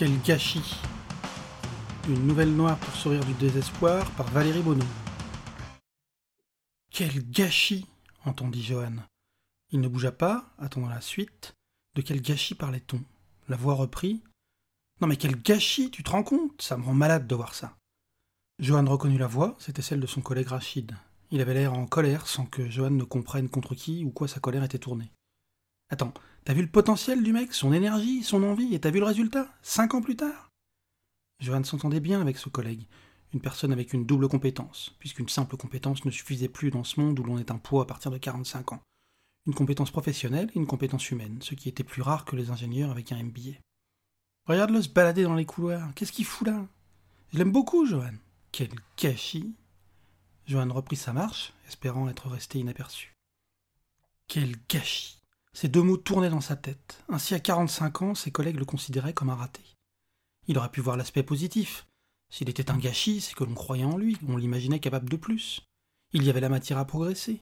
Quel gâchis Une nouvelle noire pour sourire du désespoir par Valérie Bonneau. Quel gâchis entendit Johan. Il ne bougea pas, attendant la suite. De quel gâchis parlait-on? La voix reprit. Non mais quel gâchis, tu te rends compte? Ça me rend malade de voir ça. Johan reconnut la voix, c'était celle de son collègue Rachid. Il avait l'air en colère sans que Johan ne comprenne contre qui ou quoi sa colère était tournée. Attends, t'as vu le potentiel du mec, son énergie, son envie, et t'as vu le résultat Cinq ans plus tard? Johan s'entendait bien avec ce collègue, une personne avec une double compétence, puisqu'une simple compétence ne suffisait plus dans ce monde où l'on est un poids à partir de 45 ans. Une compétence professionnelle et une compétence humaine, ce qui était plus rare que les ingénieurs avec un MBA. Regarde-le se balader dans les couloirs, qu'est-ce qu'il fout là? Je l'aime beaucoup, Johan. Quel gâchis Johan reprit sa marche, espérant être resté inaperçu. Quel gâchis Ces deux mots tournaient dans sa tête. Ainsi, à 45 ans, ses collègues le considéraient comme un raté. Il aurait pu voir l'aspect positif. S'il était un gâchis, c'est que l'on croyait en lui, on l'imaginait capable de plus. Il y avait la matière à progresser.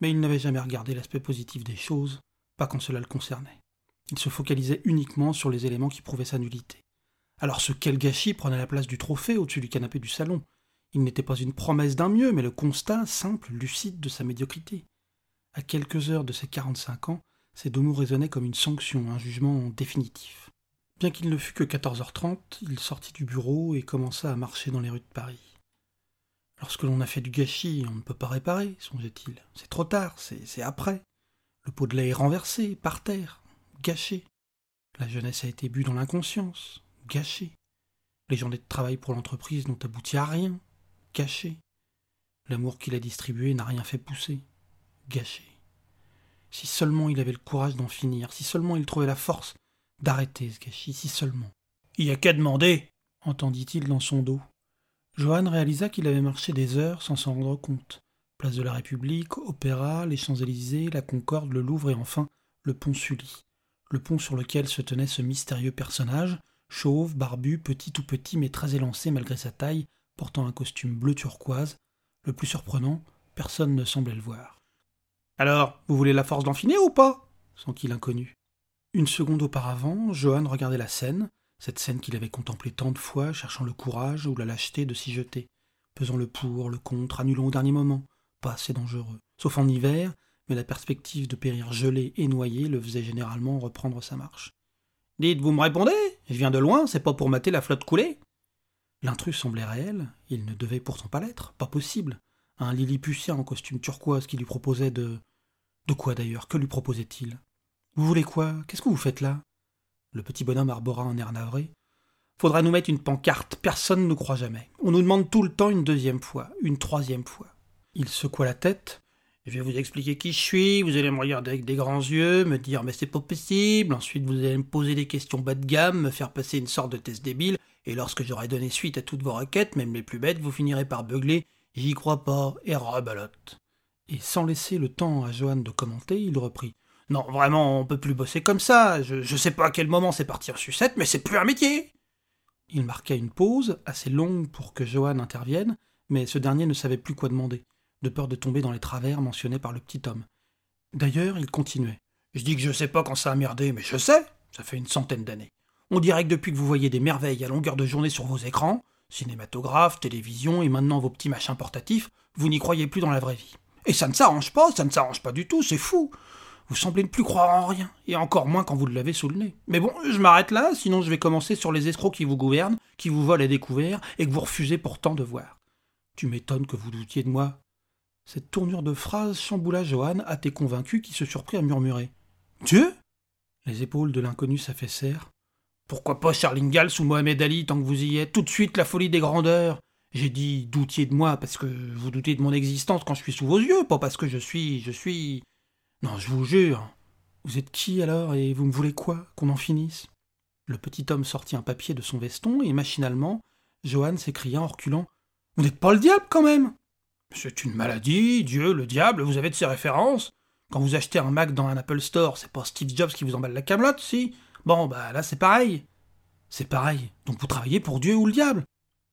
Mais il n'avait jamais regardé l'aspect positif des choses, pas quand cela le concernait. Il se focalisait uniquement sur les éléments qui prouvaient sa nullité. Alors ce quel gâchis prenait la place du trophée au-dessus du canapé du salon? Il n'était pas une promesse d'un mieux, mais le constat simple, lucide de sa médiocrité. À quelques heures de ses quarante-cinq ans, ces deux mots résonnaient comme une sanction, un jugement définitif. Bien qu'il ne fût que 14h30, il sortit du bureau et commença à marcher dans les rues de Paris. Lorsque l'on a fait du gâchis, on ne peut pas réparer, songeait-il. C'est trop tard, c'est après. Le pot de lait est renversé, par terre, gâché. La jeunesse a été bue dans l'inconscience, gâché. Les journées de travail pour l'entreprise n'ont abouti à rien, gâché. L'amour qu'il a distribué n'a rien fait pousser, gâché. Si seulement il avait le courage d'en finir, si seulement il trouvait la force d'arrêter ce gâchis, si seulement. Il y a qu'à demander, entendit-il dans son dos. Johan réalisa qu'il avait marché des heures sans s'en rendre compte. Place de la République, Opéra, les Champs-Élysées, la Concorde, le Louvre et enfin le pont Sully. Le pont sur lequel se tenait ce mystérieux personnage, chauve, barbu, petit tout petit mais très élancé malgré sa taille, portant un costume bleu turquoise. Le plus surprenant, personne ne semblait le voir. Alors, vous voulez la force d'en finir ou pas? S'enquit l'inconnu. Une seconde auparavant, Johan regardait la scène, cette scène qu'il avait contemplée tant de fois, cherchant le courage ou la lâcheté de s'y jeter, pesant le pour, le contre, annulant au dernier moment, pas assez dangereux. Sauf en hiver, mais la perspective de périr gelé et noyé le faisait généralement reprendre sa marche. Dites, vous me répondez? Je viens de loin, c'est pas pour mater la flotte coulée L'intrus semblait réel, il ne devait pourtant pas l'être, pas possible. Un Lilliputien en costume turquoise qui lui proposait de. De quoi d'ailleurs? Que lui proposait-il? Vous voulez quoi? Qu'est-ce que vous faites là? Le petit bonhomme arbora un air navré. Faudra nous mettre une pancarte, personne ne croit jamais. On nous demande tout le temps une deuxième fois, une troisième fois. Il secoua la tête, je vais vous expliquer qui je suis, vous allez me regarder avec des grands yeux, me dire mais c'est pas possible, ensuite vous allez me poser des questions bas de gamme, me faire passer une sorte de test débile, et lorsque j'aurai donné suite à toutes vos requêtes, même les plus bêtes, vous finirez par beugler J'y crois pas, et rebalote. Et sans laisser le temps à Johan de commenter, il reprit. Non, vraiment, on peut plus bosser comme ça. Je, je sais pas à quel moment c'est parti en sucette, mais c'est plus un métier. Il marqua une pause, assez longue pour que Johan intervienne, mais ce dernier ne savait plus quoi demander de peur de tomber dans les travers mentionnés par le petit homme. D'ailleurs, il continuait. Je dis que je sais pas quand ça a merdé, mais je sais, ça fait une centaine d'années. On dirait que depuis que vous voyez des merveilles à longueur de journée sur vos écrans, cinématographe, télévision et maintenant vos petits machins portatifs, vous n'y croyez plus dans la vraie vie. Et ça ne s'arrange pas, ça ne s'arrange pas du tout, c'est fou. Vous semblez ne plus croire en rien, et encore moins quand vous l'avez sous le nez. Mais bon, je m'arrête là, sinon je vais commencer sur les escrocs qui vous gouvernent, qui vous volent à découvert, et que vous refusez pourtant de voir. Tu m'étonnes que vous doutiez de moi, cette tournure de phrase chamboula Johan, tes convaincu, qui se surprit à murmurer. Dieu? Les épaules de l'inconnu s'affaissèrent. Pourquoi pas Charlingal sous Mohamed Ali tant que vous y êtes? Tout de suite la folie des grandeurs J'ai dit doutiez de moi parce que vous doutez de mon existence quand je suis sous vos yeux, pas parce que je suis. je suis. Non, je vous jure. Vous êtes qui alors et vous me voulez quoi Qu'on en finisse? Le petit homme sortit un papier de son veston et machinalement, Johan s'écria en reculant. Vous n'êtes pas le diable quand même? C'est une maladie, Dieu, le diable, vous avez de ces références? Quand vous achetez un Mac dans un Apple Store, c'est pas Steve Jobs qui vous emballe la camelote, si? Bon, bah là c'est pareil. C'est pareil. Donc vous travaillez pour Dieu ou le diable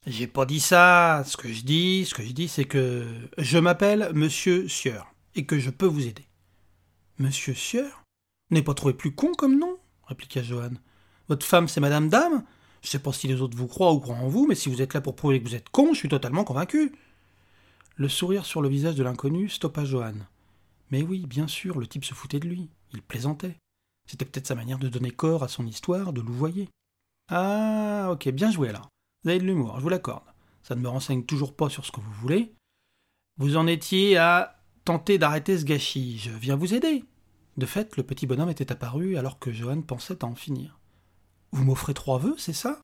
J'ai pas dit ça. Ce que je dis, ce que je dis, c'est que je m'appelle Monsieur Sieur et que je peux vous aider. Monsieur Sieur N'est pas trouvé plus con comme nom répliqua Johan. Votre femme, c'est Madame Dame Je sais pas si les autres vous croient ou croient en vous, mais si vous êtes là pour prouver que vous êtes con, je suis totalement convaincu. Le sourire sur le visage de l'inconnu stoppa Johan. Mais oui, bien sûr, le type se foutait de lui. Il plaisantait. C'était peut-être sa manière de donner corps à son histoire, de louvoyer. Ah, ok, bien joué alors. Vous avez de l'humour, je vous l'accorde. Ça ne me renseigne toujours pas sur ce que vous voulez. Vous en étiez à tenter d'arrêter ce gâchis. Je viens vous aider. De fait, le petit bonhomme était apparu alors que Johan pensait à en finir. Vous m'offrez trois vœux, c'est ça?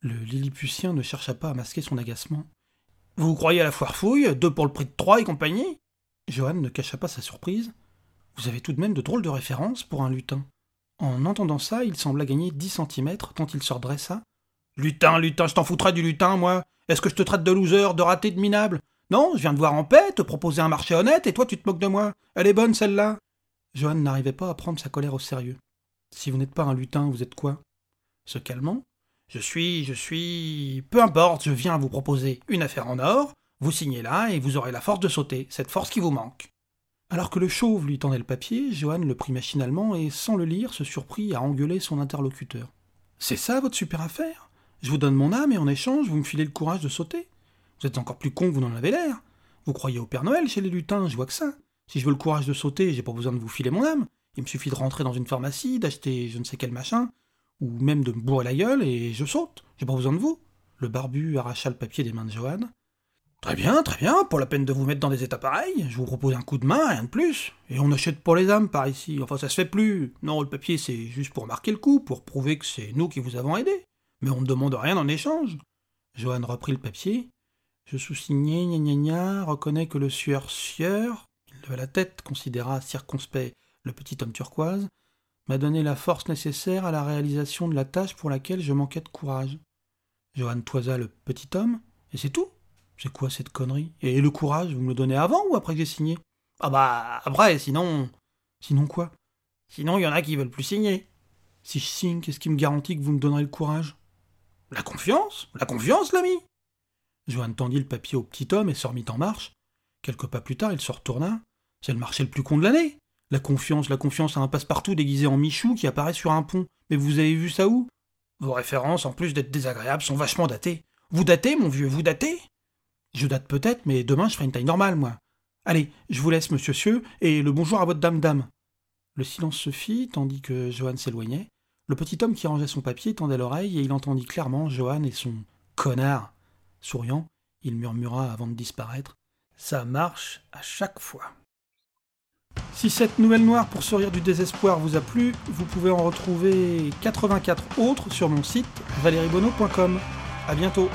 Le Lilliputien ne chercha pas à masquer son agacement. Vous croyez à la foire fouille, deux pour le prix de trois et compagnie? Johan ne cacha pas sa surprise. Vous avez tout de même de drôles de références pour un lutin. En entendant ça, il sembla gagner dix centimètres tant il se redressa. Lutin, lutin, je t'en foutrais du lutin, moi Est-ce que je te traite de loser, de raté, de minable? Non, je viens de voir en paix, te proposer un marché honnête, et toi tu te moques de moi. Elle est bonne, celle-là Johan n'arrivait pas à prendre sa colère au sérieux. Si vous n'êtes pas un lutin, vous êtes quoi? Se calmant. Je suis, je suis. Peu importe, je viens vous proposer une affaire en or, vous signez là et vous aurez la force de sauter, cette force qui vous manque. Alors que le chauve lui tendait le papier, Johan le prit machinalement et, sans le lire, se surprit à engueuler son interlocuteur. C'est ça votre super affaire? Je vous donne mon âme et en échange, vous me filez le courage de sauter Vous êtes encore plus con que vous n'en avez l'air. Vous croyez au Père Noël chez les lutins, je vois que ça. Si je veux le courage de sauter, j'ai pas besoin de vous filer mon âme. Il me suffit de rentrer dans une pharmacie, d'acheter je ne sais quel machin, ou même de me bourrer la gueule et je saute. J'ai pas besoin de vous. Le barbu arracha le papier des mains de Johan, Très bien, très bien, pour la peine de vous mettre dans des états pareils, je vous propose un coup de main, rien de plus. Et on n'achète pas les âmes par ici, enfin ça se fait plus. Non, le papier c'est juste pour marquer le coup, pour prouver que c'est nous qui vous avons aidé. Mais on ne demande rien en échange. Johan reprit le papier. Je sous-signais, gna gna gna, reconnais que le sueur sieur, il leva la tête, considéra circonspect le petit homme turquoise, m'a donné la force nécessaire à la réalisation de la tâche pour laquelle je manquais de courage. Johan toisa le petit homme, et c'est tout. C'est quoi cette connerie? Et le courage, vous me le donnez avant ou après que j'ai signé? Ah bah après, sinon. Sinon quoi? Sinon, il y en a qui veulent plus signer. Si je signe, qu'est-ce qui me garantit que vous me donnerez le courage? La confiance La confiance, l'ami Johan tendit le papier au petit homme et se remit en marche. Quelques pas plus tard, il se retourna. C'est le marché le plus con de l'année. La confiance, la confiance à un passe-partout déguisé en Michou qui apparaît sur un pont. Mais vous avez vu ça où? Vos références, en plus d'être désagréables, sont vachement datées. Vous datez, mon vieux, vous datez? Je date peut-être, mais demain je ferai une taille normale, moi. Allez, je vous laisse, monsieur Sieux, et le bonjour à votre dame-dame. Le silence se fit, tandis que Johan s'éloignait. Le petit homme qui rangeait son papier tendait l'oreille, et il entendit clairement Johan et son connard. Souriant, il murmura avant de disparaître. Ça marche à chaque fois. Si cette nouvelle noire pour sourire du désespoir vous a plu, vous pouvez en retrouver 84 autres sur mon site valeriebono.com. À bientôt